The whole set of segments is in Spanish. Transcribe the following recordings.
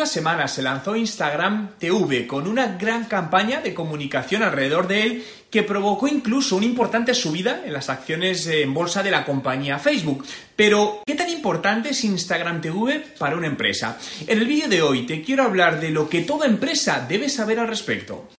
unas semanas se lanzó Instagram TV con una gran campaña de comunicación alrededor de él que provocó incluso una importante subida en las acciones en bolsa de la compañía Facebook. Pero, ¿qué tan importante es Instagram TV para una empresa? En el vídeo de hoy te quiero hablar de lo que toda empresa debe saber al respecto.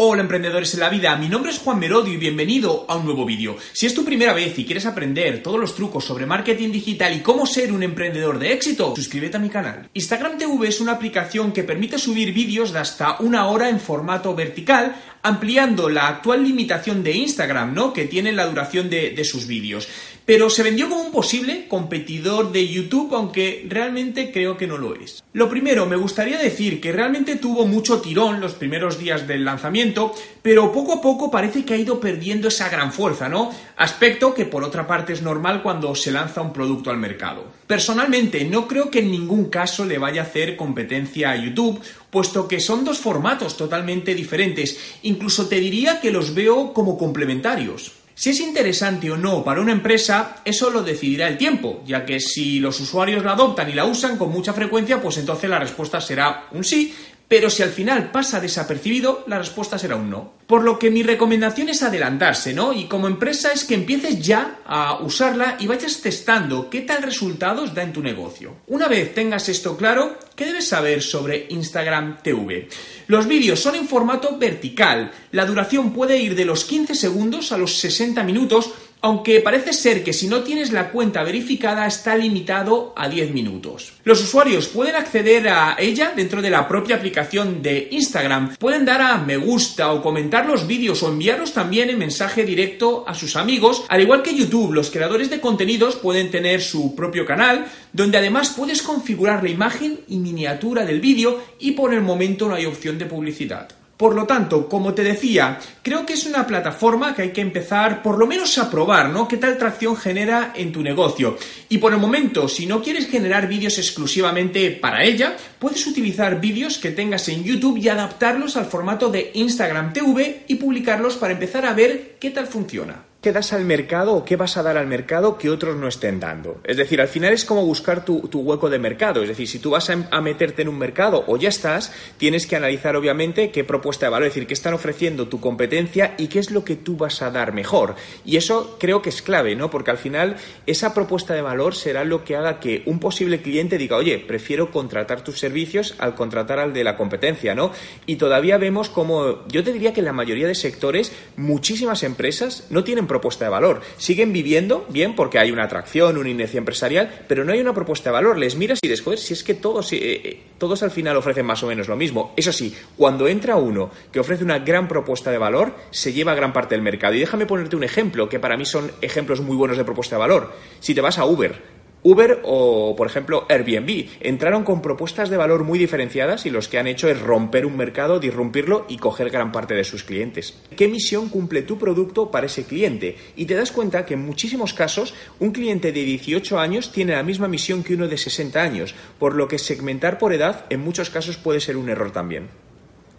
Hola emprendedores en la vida, mi nombre es Juan Merodio y bienvenido a un nuevo vídeo. Si es tu primera vez y quieres aprender todos los trucos sobre marketing digital y cómo ser un emprendedor de éxito, suscríbete a mi canal. Instagram TV es una aplicación que permite subir vídeos de hasta una hora en formato vertical, ampliando la actual limitación de Instagram, ¿no? Que tiene la duración de, de sus vídeos pero se vendió como un posible competidor de YouTube, aunque realmente creo que no lo es. Lo primero, me gustaría decir que realmente tuvo mucho tirón los primeros días del lanzamiento, pero poco a poco parece que ha ido perdiendo esa gran fuerza, ¿no? Aspecto que por otra parte es normal cuando se lanza un producto al mercado. Personalmente, no creo que en ningún caso le vaya a hacer competencia a YouTube, puesto que son dos formatos totalmente diferentes. Incluso te diría que los veo como complementarios. Si es interesante o no para una empresa, eso lo decidirá el tiempo, ya que si los usuarios la adoptan y la usan con mucha frecuencia, pues entonces la respuesta será un sí, pero si al final pasa desapercibido, la respuesta será un no. Por lo que mi recomendación es adelantarse, ¿no? Y como empresa es que empieces ya a usarla y vayas testando qué tal resultados da en tu negocio. Una vez tengas esto claro, ¿qué debes saber sobre Instagram TV? Los vídeos son en formato vertical. La duración puede ir de los 15 segundos a los 60 minutos aunque parece ser que si no tienes la cuenta verificada está limitado a 10 minutos. Los usuarios pueden acceder a ella dentro de la propia aplicación de Instagram, pueden dar a me gusta o comentar los vídeos o enviarlos también en mensaje directo a sus amigos, al igual que YouTube, los creadores de contenidos pueden tener su propio canal, donde además puedes configurar la imagen y miniatura del vídeo y por el momento no hay opción de publicidad. Por lo tanto, como te decía, creo que es una plataforma que hay que empezar por lo menos a probar, ¿no? ¿Qué tal tracción genera en tu negocio? Y por el momento, si no quieres generar vídeos exclusivamente para ella, puedes utilizar vídeos que tengas en YouTube y adaptarlos al formato de Instagram TV y publicarlos para empezar a ver qué tal funciona. ¿Qué das al mercado o qué vas a dar al mercado que otros no estén dando? Es decir, al final es como buscar tu, hueco de mercado. Es decir, si tú vas a, meterte en un mercado o ya estás, tienes que analizar obviamente qué propuesta de valor, es decir, qué están ofreciendo tu competencia y qué es lo que tú vas a dar mejor. Y eso creo que es clave, ¿no? Porque al final esa propuesta de valor será lo que haga que un posible cliente diga, oye, prefiero contratar tus servicios al contratar al de la competencia, ¿no? Y todavía vemos como, yo te diría que en la mayoría de sectores, muchísimas empresas no tienen propuesta de valor. Siguen viviendo bien porque hay una atracción, una inercia empresarial, pero no hay una propuesta de valor. Les miras y dices, si es que todos, eh, eh, todos al final ofrecen más o menos lo mismo. Eso sí, cuando entra uno que ofrece una gran propuesta de valor, se lleva gran parte del mercado. Y déjame ponerte un ejemplo, que para mí son ejemplos muy buenos de propuesta de valor. Si te vas a Uber, Uber o, por ejemplo, Airbnb entraron con propuestas de valor muy diferenciadas y los que han hecho es romper un mercado, disrumpirlo y coger gran parte de sus clientes. ¿Qué misión cumple tu producto para ese cliente? Y te das cuenta que en muchísimos casos un cliente de 18 años tiene la misma misión que uno de 60 años, por lo que segmentar por edad en muchos casos puede ser un error también.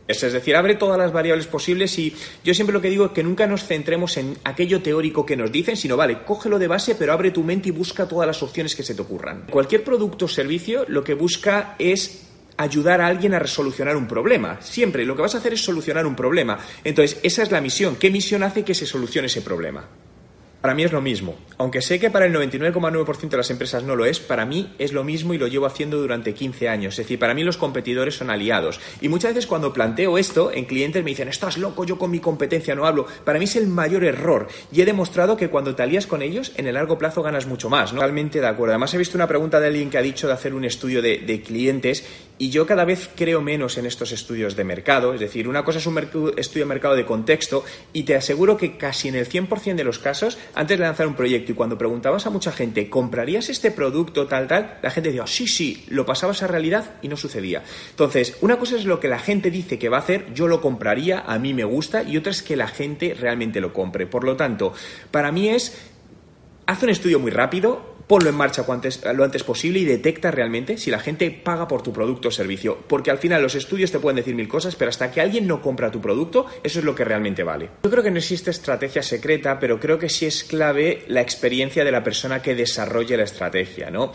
Es decir, abre todas las variables posibles y yo siempre lo que digo es que nunca nos centremos en aquello teórico que nos dicen, sino, vale, cógelo de base, pero abre tu mente y busca todas las opciones que se te ocurran. Cualquier producto o servicio lo que busca es ayudar a alguien a resolucionar un problema. Siempre lo que vas a hacer es solucionar un problema. Entonces, esa es la misión. ¿Qué misión hace que se solucione ese problema? Para mí es lo mismo. Aunque sé que para el 99,9% de las empresas no lo es, para mí es lo mismo y lo llevo haciendo durante 15 años. Es decir, para mí los competidores son aliados. Y muchas veces cuando planteo esto, en clientes me dicen, estás loco, yo con mi competencia no hablo. Para mí es el mayor error. Y he demostrado que cuando te alías con ellos, en el largo plazo ganas mucho más. ¿no? Totalmente de acuerdo. Además, he visto una pregunta de alguien que ha dicho de hacer un estudio de, de clientes y yo cada vez creo menos en estos estudios de mercado. Es decir, una cosa es un estudio de mercado de contexto y te aseguro que casi en el 100% de los casos antes de lanzar un proyecto y cuando preguntabas a mucha gente, ¿comprarías este producto tal, tal? La gente decía, sí, sí, lo pasabas a realidad y no sucedía. Entonces, una cosa es lo que la gente dice que va a hacer, yo lo compraría, a mí me gusta, y otra es que la gente realmente lo compre. Por lo tanto, para mí es, haz un estudio muy rápido, ponlo en marcha lo antes posible y detecta realmente si la gente paga por tu producto o servicio. Porque al final los estudios te pueden decir mil cosas, pero hasta que alguien no compra tu producto, eso es lo que realmente vale. Yo creo que no existe estrategia secreta, pero creo que sí es clave la experiencia de la persona que desarrolle la estrategia, ¿no?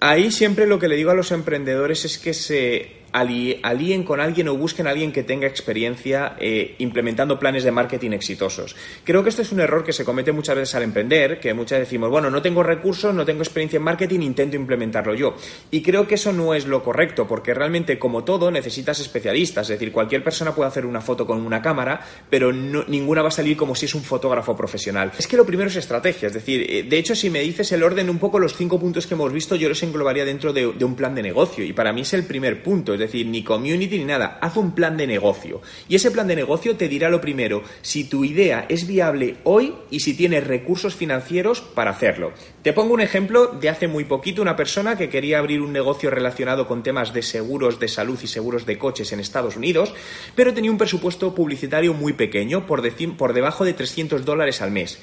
Ahí siempre lo que le digo a los emprendedores es que se alíen con alguien o busquen a alguien que tenga experiencia eh, implementando planes de marketing exitosos. Creo que este es un error que se comete muchas veces al emprender, que muchas decimos, bueno, no tengo recursos, no tengo experiencia en marketing, intento implementarlo yo. Y creo que eso no es lo correcto, porque realmente, como todo, necesitas especialistas. Es decir, cualquier persona puede hacer una foto con una cámara, pero ninguna va a salir como si es un fotógrafo profesional. Es que lo primero es estrategia. Es decir, eh, de hecho, si me dices el orden, un poco los cinco puntos que hemos visto, yo los englobaría dentro de, de un plan de negocio. Y para mí es el primer punto es decir, ni community ni nada, haz un plan de negocio. Y ese plan de negocio te dirá lo primero, si tu idea es viable hoy y si tienes recursos financieros para hacerlo. Te pongo un ejemplo de hace muy poquito, una persona que quería abrir un negocio relacionado con temas de seguros de salud y seguros de coches en Estados Unidos, pero tenía un presupuesto publicitario muy pequeño, por, por debajo de 300 dólares al mes.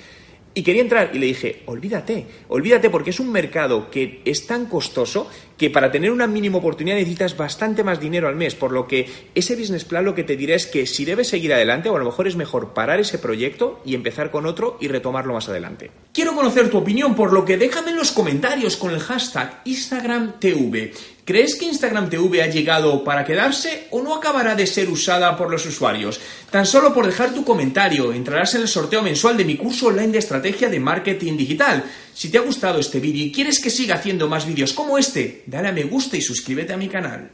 Y quería entrar y le dije, olvídate, olvídate porque es un mercado que es tan costoso que para tener una mínima oportunidad necesitas bastante más dinero al mes, por lo que ese business plan lo que te dirá es que si debes seguir adelante o a lo mejor es mejor parar ese proyecto y empezar con otro y retomarlo más adelante. Quiero conocer tu opinión, por lo que déjame en los comentarios con el hashtag InstagramTV. ¿Crees que Instagram TV ha llegado para quedarse o no acabará de ser usada por los usuarios? Tan solo por dejar tu comentario entrarás en el sorteo mensual de mi curso online de estrategia de marketing digital. Si te ha gustado este vídeo y quieres que siga haciendo más vídeos como este, dale a me gusta y suscríbete a mi canal.